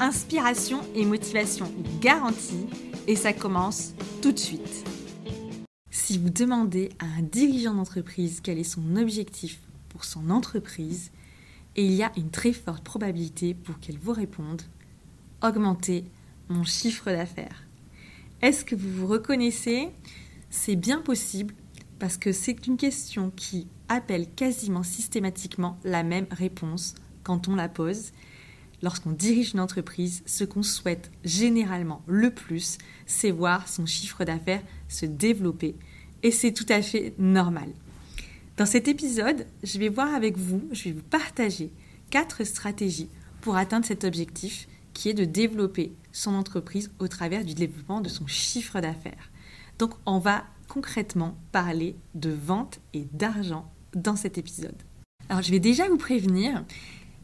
Inspiration et motivation garantie et ça commence tout de suite. Si vous demandez à un dirigeant d'entreprise quel est son objectif pour son entreprise, et il y a une très forte probabilité pour qu'elle vous réponde augmenter mon chiffre d'affaires. Est-ce que vous vous reconnaissez? C'est bien possible parce que c'est une question qui appelle quasiment systématiquement la même réponse quand on la pose. Lorsqu'on dirige une entreprise, ce qu'on souhaite généralement le plus, c'est voir son chiffre d'affaires se développer. Et c'est tout à fait normal. Dans cet épisode, je vais voir avec vous, je vais vous partager quatre stratégies pour atteindre cet objectif qui est de développer son entreprise au travers du développement de son chiffre d'affaires. Donc on va concrètement parler de vente et d'argent dans cet épisode. Alors je vais déjà vous prévenir,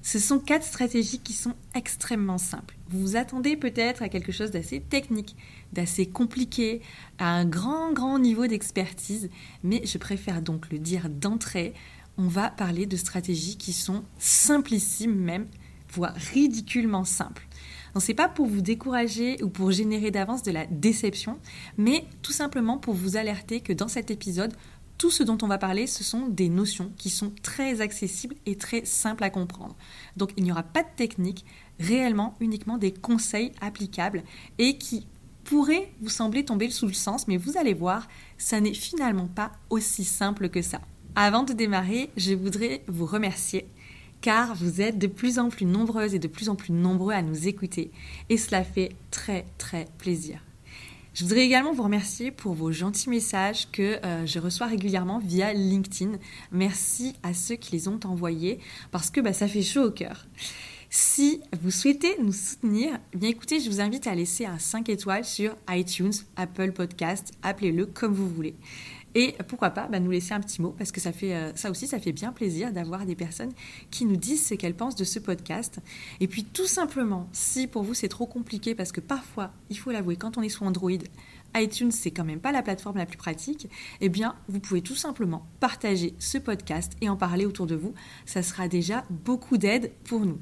ce sont quatre stratégies qui sont extrêmement simples. Vous vous attendez peut-être à quelque chose d'assez technique, d'assez compliqué, à un grand grand niveau d'expertise, mais je préfère donc le dire d'entrée, on va parler de stratégies qui sont simplissimes même, voire ridiculement simples. Donc c'est pas pour vous décourager ou pour générer d'avance de la déception, mais tout simplement pour vous alerter que dans cet épisode, tout ce dont on va parler, ce sont des notions qui sont très accessibles et très simples à comprendre. Donc il n'y aura pas de technique, réellement uniquement des conseils applicables et qui pourraient vous sembler tomber sous le sens, mais vous allez voir, ça n'est finalement pas aussi simple que ça. Avant de démarrer, je voudrais vous remercier car vous êtes de plus en plus nombreuses et de plus en plus nombreux à nous écouter et cela fait très très plaisir. Je voudrais également vous remercier pour vos gentils messages que euh, je reçois régulièrement via LinkedIn. Merci à ceux qui les ont envoyés parce que bah, ça fait chaud au cœur. Si vous souhaitez nous soutenir, eh bien écoutez, je vous invite à laisser un 5 étoiles sur iTunes, Apple Podcast, appelez-le comme vous voulez. Et pourquoi pas bah, nous laisser un petit mot, parce que ça, fait, euh, ça aussi, ça fait bien plaisir d'avoir des personnes qui nous disent ce qu'elles pensent de ce podcast. Et puis tout simplement, si pour vous c'est trop compliqué, parce que parfois, il faut l'avouer, quand on est sous Android, iTunes, c'est quand même pas la plateforme la plus pratique, eh bien, vous pouvez tout simplement partager ce podcast et en parler autour de vous. Ça sera déjà beaucoup d'aide pour nous.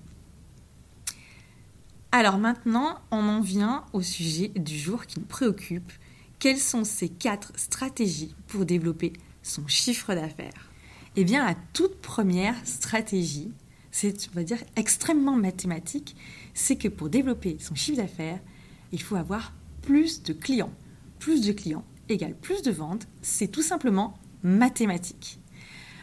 Alors maintenant, on en vient au sujet du jour qui nous préoccupe, quelles sont ces quatre stratégies pour développer son chiffre d'affaires? Eh bien, la toute première stratégie, c'est, on va dire, extrêmement mathématique, c'est que pour développer son chiffre d'affaires, il faut avoir plus de clients. Plus de clients égale plus de ventes, c'est tout simplement mathématique.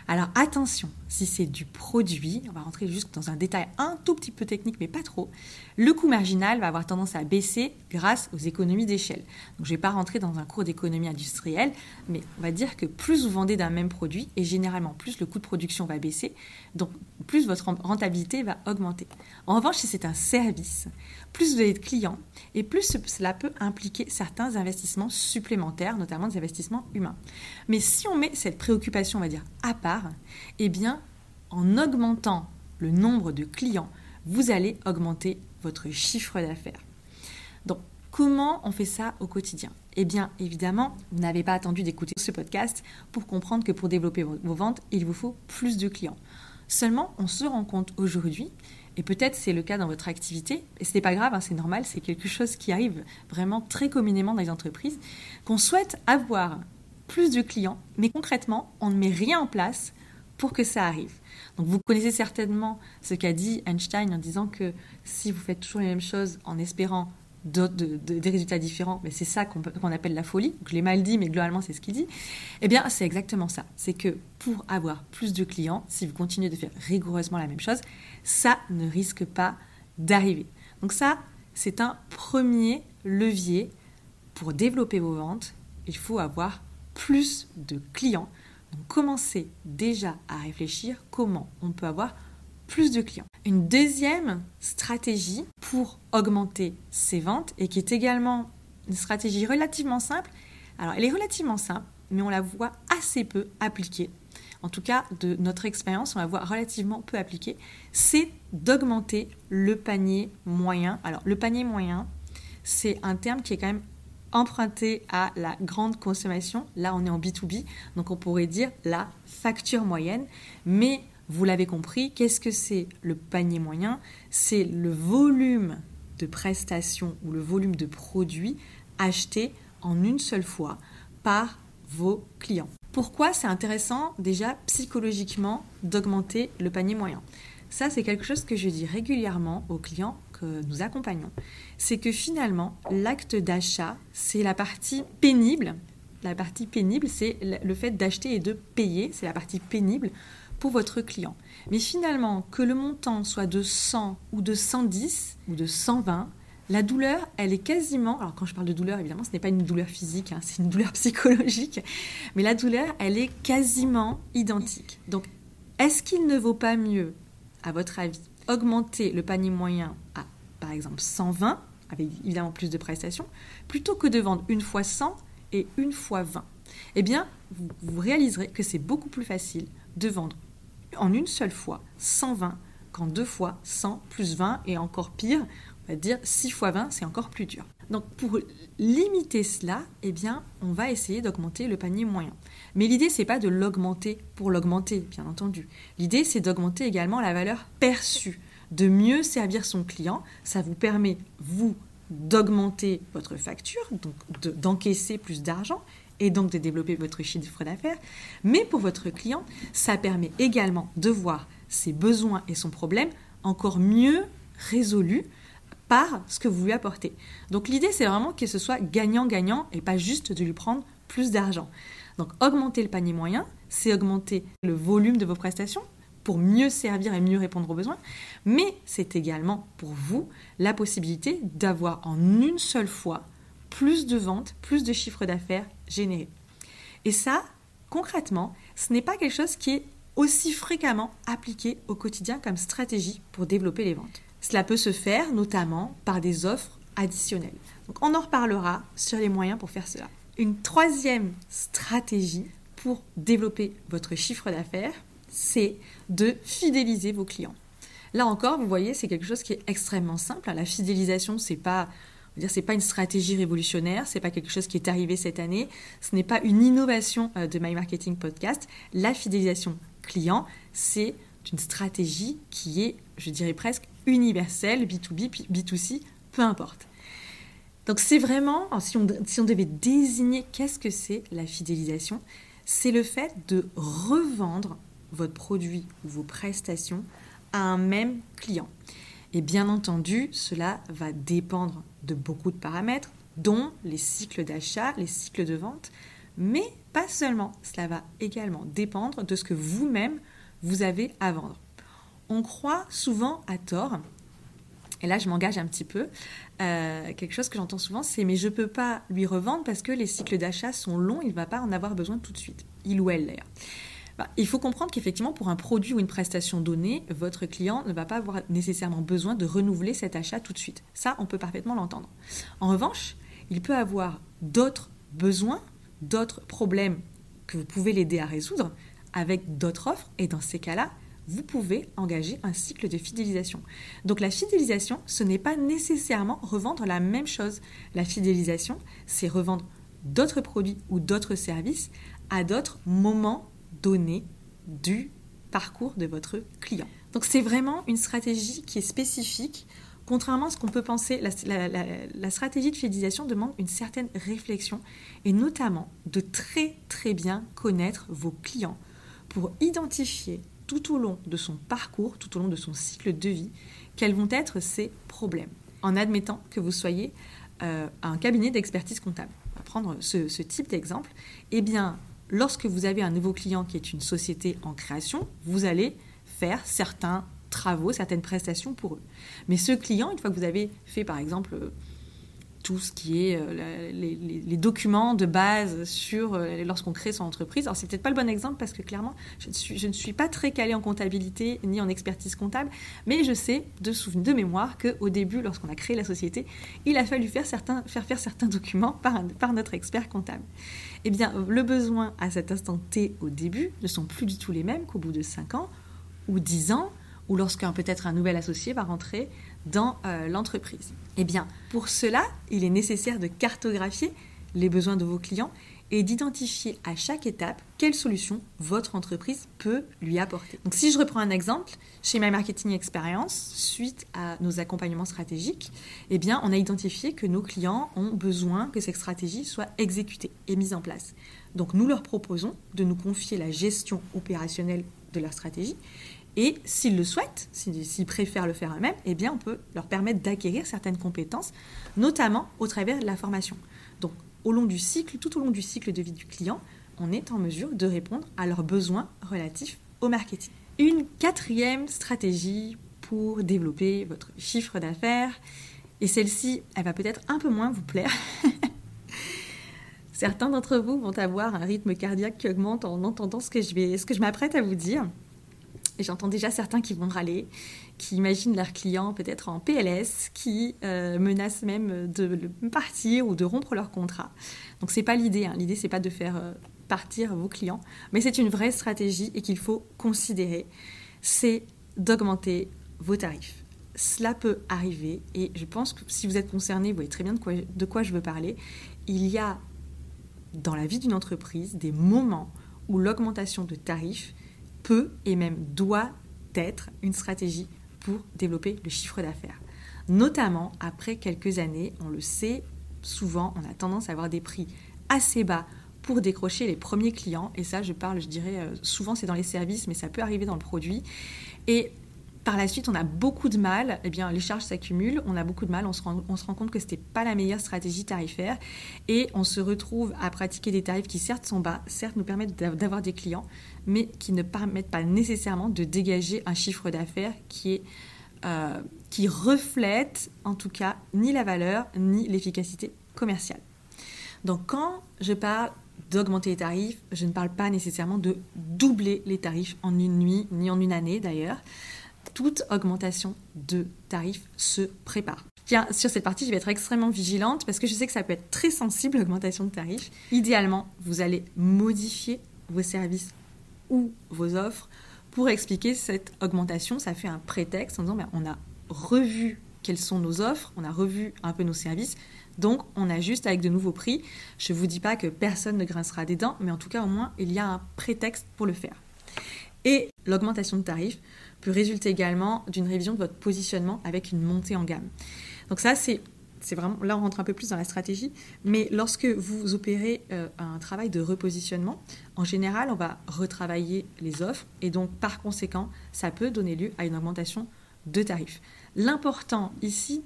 Alors attention, si c'est du produit, on va rentrer juste dans un détail un tout petit peu technique, mais pas trop, le coût marginal va avoir tendance à baisser grâce aux économies d'échelle. Donc je ne vais pas rentrer dans un cours d'économie industrielle, mais on va dire que plus vous vendez d'un même produit, et généralement plus le coût de production va baisser, donc plus votre rentabilité va augmenter. En revanche, si c'est un service, plus vous avez de clients, et plus cela peut impliquer certains investissements supplémentaires, notamment des investissements humains. Mais si on met cette préoccupation, on va dire, à part, eh bien, en augmentant le nombre de clients, vous allez augmenter votre chiffre d'affaires. Donc, comment on fait ça au quotidien? Eh bien, évidemment, vous n'avez pas attendu d'écouter ce podcast pour comprendre que pour développer vos ventes, il vous faut plus de clients. Seulement, on se rend compte aujourd'hui, et peut-être c'est le cas dans votre activité, et ce n'est pas grave, hein, c'est normal, c'est quelque chose qui arrive vraiment très communément dans les entreprises, qu'on souhaite avoir plus de clients, mais concrètement, on ne met rien en place pour que ça arrive. Donc vous connaissez certainement ce qu'a dit Einstein en disant que si vous faites toujours les mêmes choses en espérant des résultats différents, mais c'est ça qu'on appelle la folie. je l'ai mal dit, mais globalement c'est ce qu'il dit. Eh bien, c'est exactement ça. C'est que pour avoir plus de clients, si vous continuez de faire rigoureusement la même chose, ça ne risque pas d'arriver. Donc ça, c'est un premier levier pour développer vos ventes. Il faut avoir plus de clients donc commencez déjà à réfléchir comment on peut avoir plus de clients. Une deuxième stratégie pour augmenter ses ventes et qui est également une stratégie relativement simple. Alors, elle est relativement simple, mais on la voit assez peu appliquée. En tout cas, de notre expérience, on la voit relativement peu appliquée. C'est d'augmenter le panier moyen. Alors, le panier moyen, c'est un terme qui est quand même emprunté à la grande consommation. Là, on est en B2B, donc on pourrait dire la facture moyenne. Mais vous l'avez compris, qu'est-ce que c'est le panier moyen? C'est le volume de prestations ou le volume de produits achetés en une seule fois par vos clients. Pourquoi c'est intéressant déjà psychologiquement d'augmenter le panier moyen? Ça, c'est quelque chose que je dis régulièrement aux clients que nous accompagnons. C'est que finalement, l'acte d'achat, c'est la partie pénible. La partie pénible, c'est le fait d'acheter et de payer. C'est la partie pénible pour votre client. Mais finalement, que le montant soit de 100 ou de 110 ou de 120, la douleur, elle est quasiment, alors quand je parle de douleur, évidemment, ce n'est pas une douleur physique, hein, c'est une douleur psychologique, mais la douleur, elle est quasiment identique. Donc, est-ce qu'il ne vaut pas mieux, à votre avis, augmenter le panier moyen exemple, 120, avec évidemment plus de prestations, plutôt que de vendre une fois 100 et une fois 20 Eh bien, vous, réaliserez que c'est beaucoup plus facile de vendre en une seule fois 120 qu'en deux fois 100 plus 20 et encore pire, on va dire 6 fois 20, c'est encore plus dur. Donc pour limiter cela, eh bien, on va essayer d'augmenter le panier moyen. Mais l'idée, c'est pas de l'augmenter pour l'augmenter, bien entendu. L'idée, c'est d'augmenter également la valeur perçue, de mieux servir son client. Ça vous permet, vous, d'augmenter votre facture, donc d'encaisser plus d'argent et donc de développer votre chiffre d'affaires. Mais pour votre client, ça permet également de voir ses besoins et son problème encore mieux résolus par ce que vous lui apportez. Donc l'idée, c'est vraiment que ce soit gagnant-gagnant et pas juste de lui prendre plus d'argent. Donc augmenter le panier moyen, c'est augmenter le volume de vos prestations pour mieux servir et mieux répondre aux besoins, mais c'est également pour vous la possibilité d'avoir en une seule fois plus de ventes, plus de chiffre d'affaires générés. Et ça, concrètement, ce n'est pas quelque chose qui est aussi fréquemment appliqué au quotidien comme stratégie pour développer les ventes. Cela peut se faire notamment par des offres additionnelles. Donc on en reparlera sur les moyens pour faire cela. Une troisième stratégie pour développer votre chiffre d'affaires, c'est de fidéliser vos clients. Là encore, vous voyez, c'est quelque chose qui est extrêmement simple. La fidélisation, c'est pas c'est pas une stratégie révolutionnaire, c'est pas quelque chose qui est arrivé cette année, ce n'est pas une innovation euh, de My Marketing Podcast. La fidélisation client, c'est une stratégie qui est, je dirais presque universelle, B2B, B2C, peu importe. Donc c'est vraiment, si on devait désigner qu'est-ce que c'est la fidélisation, c'est le fait de revendre votre produit ou vos prestations à un même client. Et bien entendu, cela va dépendre de beaucoup de paramètres, dont les cycles d'achat, les cycles de vente, mais pas seulement. Cela va également dépendre de ce que vous-même vous avez à vendre. On croit souvent à tort, et là je m'engage un petit peu, euh, quelque chose que j'entends souvent, c'est mais je ne peux pas lui revendre parce que les cycles d'achat sont longs, il ne va pas en avoir besoin tout de suite. Il ou elle d'ailleurs. Bah, il faut comprendre qu'effectivement, pour un produit ou une prestation donnée, votre client ne va pas avoir nécessairement besoin de renouveler cet achat tout de suite. Ça, on peut parfaitement l'entendre. En revanche, il peut avoir d'autres besoins, d'autres problèmes que vous pouvez l'aider à résoudre avec d'autres offres. Et dans ces cas-là, vous pouvez engager un cycle de fidélisation. Donc la fidélisation, ce n'est pas nécessairement revendre la même chose. La fidélisation, c'est revendre d'autres produits ou d'autres services à d'autres moments données du parcours de votre client. Donc c'est vraiment une stratégie qui est spécifique. Contrairement à ce qu'on peut penser, la, stratégie de fidélisation demande une certaine réflexion et notamment de très très bien connaître vos clients pour identifier tout au long de son parcours, tout au long de son cycle de vie, quels vont être ses problèmes. En admettant que vous soyez euh, un cabinet d'expertise comptable. On va prendre ce type d'exemple. Eh bien, lorsque vous avez un nouveau client qui est une société en création, vous allez faire certains travaux, certaines prestations pour eux. Mais ce client, une fois que vous avez fait par exemple tout ce qui est euh, les, documents de base sur euh, lorsqu'on crée son entreprise. Alors c'est peut-être pas le bon exemple parce que clairement je ne suis, pas très calée en comptabilité ni en expertise comptable, mais je sais de souvenir de mémoire qu'au début, lorsqu'on a créé la société, il a fallu faire, certains, faire faire certains documents par, par notre expert comptable. Eh bien, le besoin à cet instant T au début ne sont plus du tout les mêmes qu'au bout de 5 ans ou 10 ans ou lorsqu'un peut-être un nouvel associé va rentrer dans euh, l'entreprise. Eh bien, pour cela, il est nécessaire de cartographier les besoins de vos clients et d'identifier à chaque étape quelle solution votre entreprise peut lui apporter. Donc si je reprends un exemple, chez My Marketing Experience, suite à nos accompagnements stratégiques, eh bien on a identifié que nos clients ont besoin que cette stratégie soit exécutée et mise en place. Donc nous leur proposons de nous confier la gestion opérationnelle de leur stratégie et s'ils le souhaitent, s'ils préfèrent le faire eux-mêmes, eh bien, on peut leur permettre d'acquérir certaines compétences, notamment au travers de la formation. Donc, au long du cycle, tout au long du cycle de vie du client, on est en mesure de répondre à leurs besoins relatifs au marketing. Une quatrième stratégie pour développer votre chiffre d'affaires, et celle-ci, elle va peut-être un peu moins vous plaire. Certains d'entre vous vont avoir un rythme cardiaque qui augmente en entendant ce que je, vais, ce que je m'apprête à vous dire. J'entends déjà certains qui vont râler, qui imaginent leurs clients peut-être en PLS, qui euh, menacent même de partir ou de rompre leur contrat. Donc c'est pas l'idée. Hein. L'idée c'est pas de faire euh, partir vos clients, mais c'est une vraie stratégie et qu'il faut considérer. C'est d'augmenter vos tarifs. Cela peut arriver et je pense que si vous êtes concerné, vous voyez très bien de quoi, de quoi je veux parler. Il y a dans la vie d'une entreprise des moments où l'augmentation de tarifs peut et même doit être une stratégie pour développer le chiffre d'affaires. Notamment après quelques années, on le sait, souvent on a tendance à avoir des prix assez bas pour décrocher les premiers clients. Et ça, je parle, je dirais, euh, souvent c'est dans les services, mais ça peut arriver dans le produit. Et par la suite, on a beaucoup de mal, eh bien, les charges s'accumulent, on a beaucoup de mal, on se rend, compte que ce n'était pas la meilleure stratégie tarifaire et on se retrouve à pratiquer des tarifs qui certes sont bas, certes nous permettent d'avoir des clients, mais qui ne permettent pas nécessairement de dégager un chiffre d'affaires qui euh, qui reflète en tout cas ni la valeur ni l'efficacité commerciale. Donc quand je parle d'augmenter les tarifs, je ne parle pas nécessairement de doubler les tarifs en une nuit, ni en une année d'ailleurs toute augmentation de tarifs se prépare. Sur cette partie, je vais être extrêmement vigilante parce que je sais que ça peut être très sensible, l'augmentation de tarifs. Idéalement, vous allez modifier vos services ou vos offres pour expliquer cette augmentation. Ça fait un prétexte en disant ben, on a revu quelles sont nos offres, on a revu un peu nos services, donc on ajuste avec de nouveaux prix. Je ne vous dis pas que personne ne grincera des dents, mais en tout cas au moins il y a un prétexte pour le faire. Et l'augmentation de tarifs peut résulter également d'une révision de votre positionnement avec une montée en gamme. Donc ça, c'est c'est vraiment là on rentre un peu plus dans la stratégie, mais lorsque vous opérez euh, un travail de repositionnement, en général, on va retravailler les offres et donc par conséquent, ça peut donner lieu à une augmentation de tarifs. L'important ici,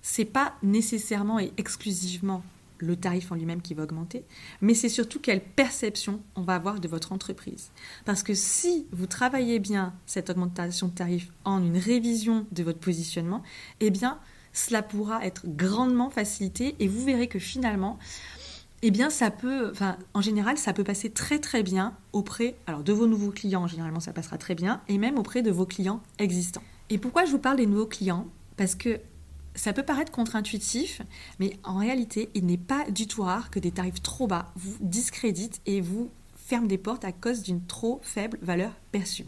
c'est pas nécessairement et exclusivement le tarif en lui-même qui va augmenter, mais c'est surtout quelle perception on va avoir de votre entreprise. Parce que si vous travaillez bien cette augmentation de tarif en une révision de votre positionnement, eh bien, cela pourra être grandement facilité et vous verrez que finalement, eh bien, ça peut, enfin, en général, ça peut passer très très bien auprès, alors de vos nouveaux clients, généralement ça passera très bien, et même auprès de vos clients existants. Et pourquoi je vous parle des nouveaux clients? Parce que ça peut paraître contre-intuitif, mais en réalité, il n'est pas du tout rare que des tarifs trop bas vous discréditent et vous ferment des portes à cause d'une trop faible valeur perçue.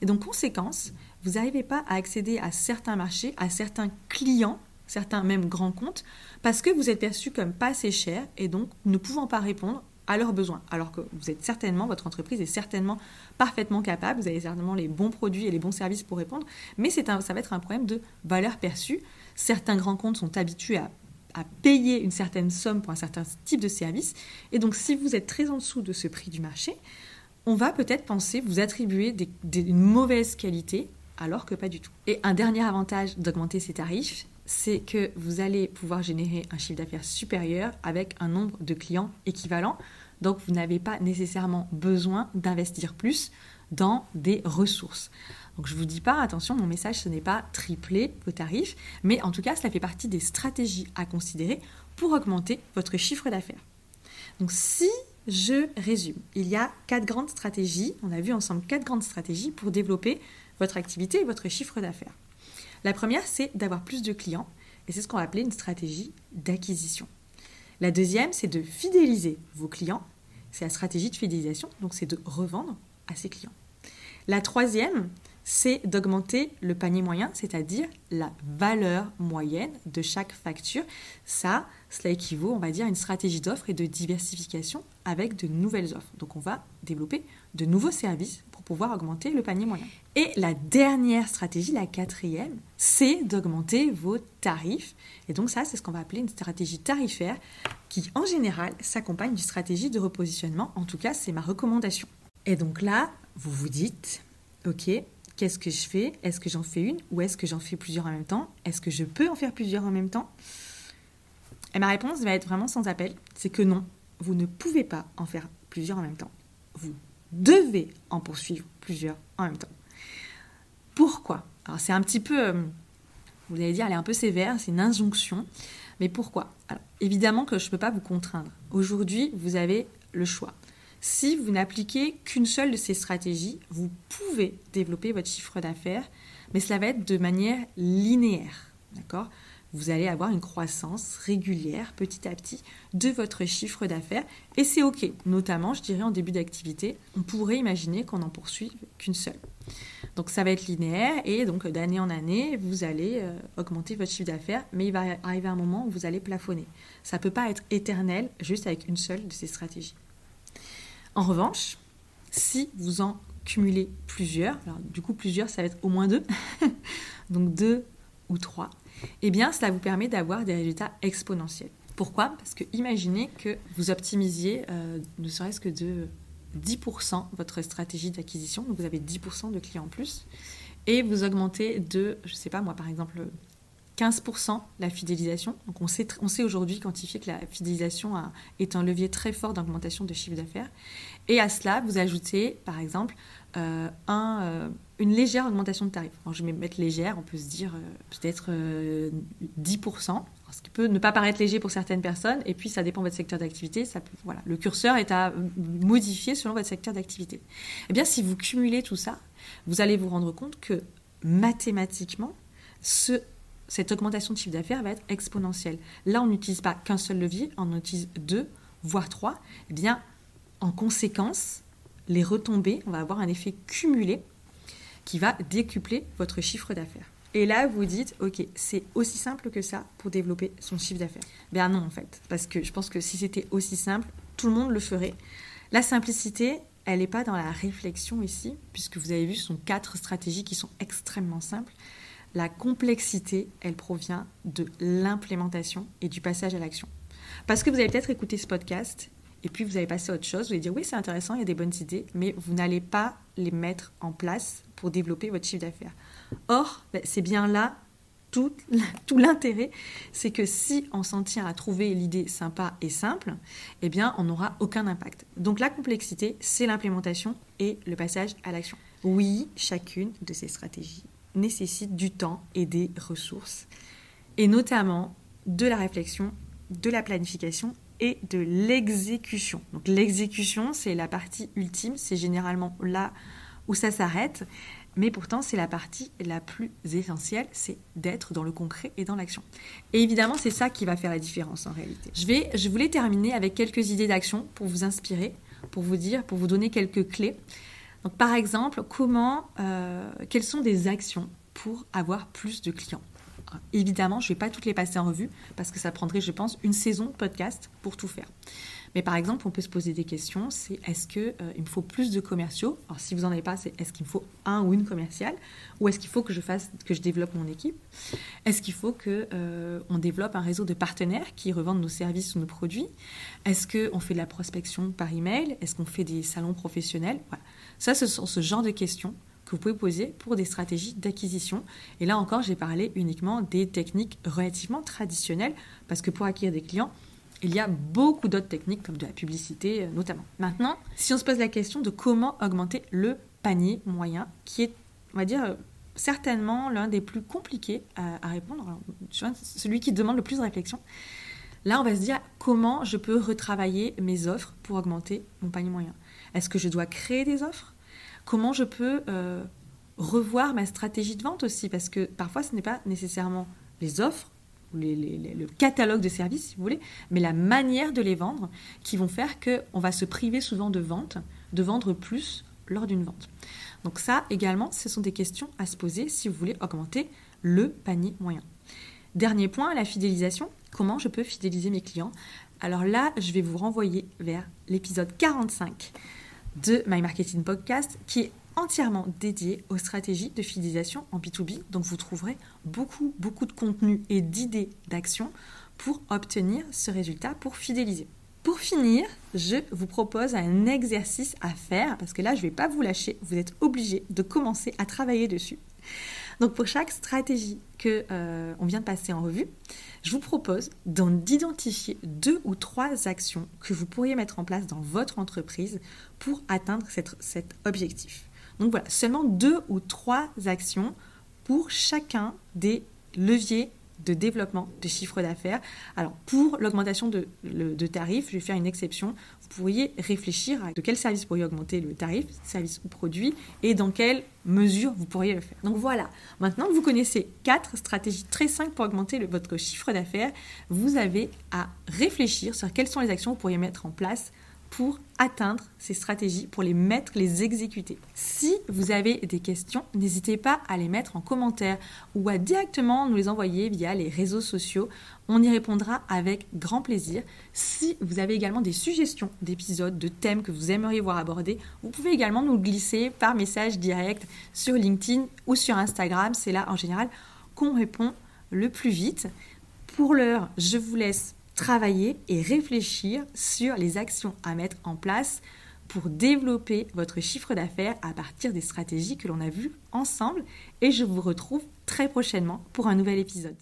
Et donc, conséquence, vous n'arrivez pas à accéder à certains marchés, à certains clients, certains même grands comptes, parce que vous êtes perçu comme pas assez cher et donc ne pouvant pas répondre à leurs besoins. Alors que vous êtes certainement, votre entreprise est certainement parfaitement capable, vous avez certainement les bons produits et les bons services pour répondre, mais ça va être un problème de valeur perçue certains grands comptes sont habitués à, payer une certaine somme pour un certain type de service. Et donc, si vous êtes très en dessous de ce prix du marché, on va peut-être penser vous attribuer des, une mauvaise qualité, alors que pas du tout. Et un dernier avantage d'augmenter ces tarifs, c'est que vous allez pouvoir générer un chiffre d'affaires supérieur avec un nombre de clients équivalent. Donc, vous n'avez pas nécessairement besoin d'investir plus dans des ressources. Donc je ne vous dis pas, attention, mon message, ce n'est pas tripler vos tarifs, mais en tout cas, cela fait partie des stratégies à considérer pour augmenter votre chiffre d'affaires. Donc si je résume, il y a quatre grandes stratégies, on a vu ensemble quatre grandes stratégies pour développer votre activité et votre chiffre d'affaires. La première, c'est d'avoir plus de clients, et c'est ce qu'on va appeler une stratégie d'acquisition. La deuxième, c'est de fidéliser vos clients, c'est la stratégie de fidélisation, donc c'est de revendre à ses clients. La troisième, c'est d'augmenter le panier moyen, c'est-à-dire la valeur moyenne de chaque facture. Ça, cela équivaut, on va dire, à une stratégie d'offre et de diversification avec de nouvelles offres. Donc on va développer de nouveaux services pour pouvoir augmenter le panier moyen. Et la dernière stratégie, la quatrième, c'est d'augmenter vos tarifs. Et donc ça, c'est ce qu'on va appeler une stratégie tarifaire qui, en général, s'accompagne d'une stratégie de repositionnement. En tout cas, c'est ma recommandation. Et donc là, vous vous dites, OK, qu'est-ce que je fais? Est-ce que j'en fais une ou est-ce que j'en fais plusieurs en même temps? Est-ce que je peux en faire plusieurs en même temps? Et ma réponse va être vraiment sans appel, c'est que non, vous ne pouvez pas en faire plusieurs en même temps. Vous devez en poursuivre plusieurs en même temps. Pourquoi? Alors c'est un petit peu, euh, vous allez dire, elle est un peu sévère, c'est une injonction. Mais pourquoi? Alors évidemment que je ne peux pas vous contraindre. Aujourd'hui, vous avez le choix. Si vous n'appliquez qu'une seule de ces stratégies, vous pouvez développer votre chiffre d'affaires, mais cela va être de manière linéaire. Vous allez avoir une croissance régulière, petit à petit, de votre chiffre d'affaires. Et c'est OK. Notamment, je dirais, en début d'activité, on pourrait imaginer qu'on n'en poursuive qu'une seule. Donc ça va être linéaire et donc d'année en année, vous allez euh, augmenter votre chiffre d'affaires, mais il va arriver un moment où vous allez plafonner. Ça ne peut pas être éternel juste avec une seule de ces stratégies. En revanche, si vous en cumulez plusieurs, alors du coup plusieurs, ça va être au moins deux, donc deux ou trois, eh bien cela vous permet d'avoir des résultats exponentiels. Pourquoi? Parce que imaginez que vous optimisiez euh, ne serait-ce que de 10% votre stratégie d'acquisition, donc vous avez 10% de clients en plus, et vous augmentez de, je ne sais pas moi par exemple, 15% la fidélisation. Donc on sait, aujourd'hui quantifier que la fidélisation est un levier très fort d'augmentation de chiffre d'affaires. Et à cela, vous ajoutez par exemple euh, euh, une légère augmentation de tarifs. je vais mettre légère, on peut se dire euh, peut-être 10%, ce qui peut ne pas paraître léger pour certaines personnes, et puis ça dépend de votre secteur d'activité. voilà, le curseur est à modifier selon votre secteur d'activité. Eh bien, si vous cumulez tout ça, vous allez vous rendre compte que mathématiquement, ce cette augmentation de chiffre d'affaires va être exponentielle. Là, on n'utilise pas qu'un seul levier, on utilise deux, voire trois. Eh bien, en conséquence, les retombées, on va avoir un effet cumulé qui va décupler votre chiffre d'affaires. Et là, vous dites, ok, c'est aussi simple que ça pour développer son chiffre d'affaires. Ben non, en fait, parce que je pense que si c'était aussi simple, tout le monde le ferait. La simplicité, elle n'est pas dans la réflexion ici, puisque vous avez vu, ce sont quatre stratégies qui sont extrêmement simples. La complexité, elle provient de l'implémentation et du passage à l'action. Parce que vous avez peut-être écouté ce podcast et puis vous allez passer à autre chose, vous allez dire oui c'est intéressant, il y a des bonnes idées, mais vous n'allez pas les mettre en place pour développer votre chiffre d'affaires. Or, ben, c'est bien là tout, tout l'intérêt, c'est que si on s'en tient à trouver l'idée sympa et simple, eh bien on n'aura aucun impact. Donc la complexité, c'est l'implémentation et le passage à l'action. Oui, chacune de ces stratégies nécessite du temps et des ressources, et notamment de la réflexion, de la planification et de l'exécution. Donc l'exécution, c'est la partie ultime, c'est généralement là où ça s'arrête, mais pourtant c'est la partie la plus essentielle, c'est d'être dans le concret et dans l'action. Et évidemment, c'est ça qui va faire la différence en réalité. Je voulais terminer avec quelques idées d'action pour vous inspirer, pour vous dire, pour vous donner quelques clés. Donc, par exemple, comment, euh, quelles sont des actions pour avoir plus de clients? Évidemment, je ne vais pas toutes les passer en revue parce que ça prendrait, je pense, une saison de podcast pour tout faire. Mais par exemple, on peut se poser des questions, c'est est-ce qu'il euh, me faut plus de commerciaux? Alors si vous n'en avez pas, c'est est-ce qu'il me faut un ou une commerciale? Ou est-ce qu'il faut que je fasse, que je développe mon équipe? Est-ce qu'il faut qu'on euh, développe un réseau de partenaires qui revendent nos services ou nos produits? Est-ce qu'on fait de la prospection par email? Est-ce qu'on fait des salons professionnels? Voilà. Ça, ce sont ce genre de questions que vous pouvez poser pour des stratégies d'acquisition. Et là encore, j'ai parlé uniquement des techniques relativement traditionnelles, parce que pour acquérir des clients, il y a beaucoup d'autres techniques, comme de la publicité euh, notamment. Maintenant, si on se pose la question de comment augmenter le panier moyen, qui est, on va dire, certainement l'un des plus compliqués à, répondre, celui qui demande le plus de réflexion. Là, on va se dire comment je peux retravailler mes offres pour augmenter mon panier moyen? Est-ce que je dois créer des offres? Comment je peux euh, revoir ma stratégie de vente aussi? Parce que parfois, ce n'est pas nécessairement les offres le catalogue de services, si vous voulez, mais la manière de les vendre qui vont faire qu'on va se priver souvent de vente, de vendre plus lors d'une vente. Donc ça également, ce sont des questions à se poser si vous voulez augmenter le panier moyen. Dernier point, la fidélisation. Comment je peux fidéliser mes clients? Alors là, je vais vous renvoyer vers l'épisode 45 de My Marketing Podcast qui est entièrement dédié aux stratégies de fidélisation en B2B. Donc vous trouverez beaucoup, beaucoup de contenu et d'idées d'action pour obtenir ce résultat, pour fidéliser. Pour finir, je vous propose un exercice à faire, parce que là, je ne vais pas vous lâcher, vous êtes obligé de commencer à travailler dessus. Donc pour chaque stratégie que euh, on vient de passer en revue, je vous propose d'identifier deux ou trois actions que vous pourriez mettre en place dans votre entreprise pour atteindre cet objectif. Donc voilà, seulement deux ou trois actions pour chacun des leviers de développement de chiffre d'affaires. Alors pour l'augmentation de, tarifs, je vais faire une exception. Vous pourriez réfléchir à de quel service vous pourriez augmenter le tarif, service ou produit, et dans quelle mesure vous pourriez le faire. Donc voilà, maintenant que vous connaissez quatre stratégies très simples pour augmenter votre chiffre d'affaires, vous avez à réfléchir sur quelles sont les actions que vous pourriez mettre en place pour atteindre ces stratégies, pour les mettre, les exécuter. Si vous avez des questions, n'hésitez pas à les mettre en commentaire ou à directement nous les envoyer via les réseaux sociaux. On y répondra avec grand plaisir. Si vous avez également des suggestions d'épisodes, de thèmes que vous aimeriez voir abordés, vous pouvez également nous glisser par message direct sur LinkedIn ou sur Instagram. C'est là en général qu'on répond le plus vite. Pour l'heure, je vous laisse travailler et réfléchir sur les actions à mettre en place pour développer votre chiffre d'affaires à partir des stratégies que l'on a vues ensemble et je vous retrouve très prochainement pour un nouvel épisode.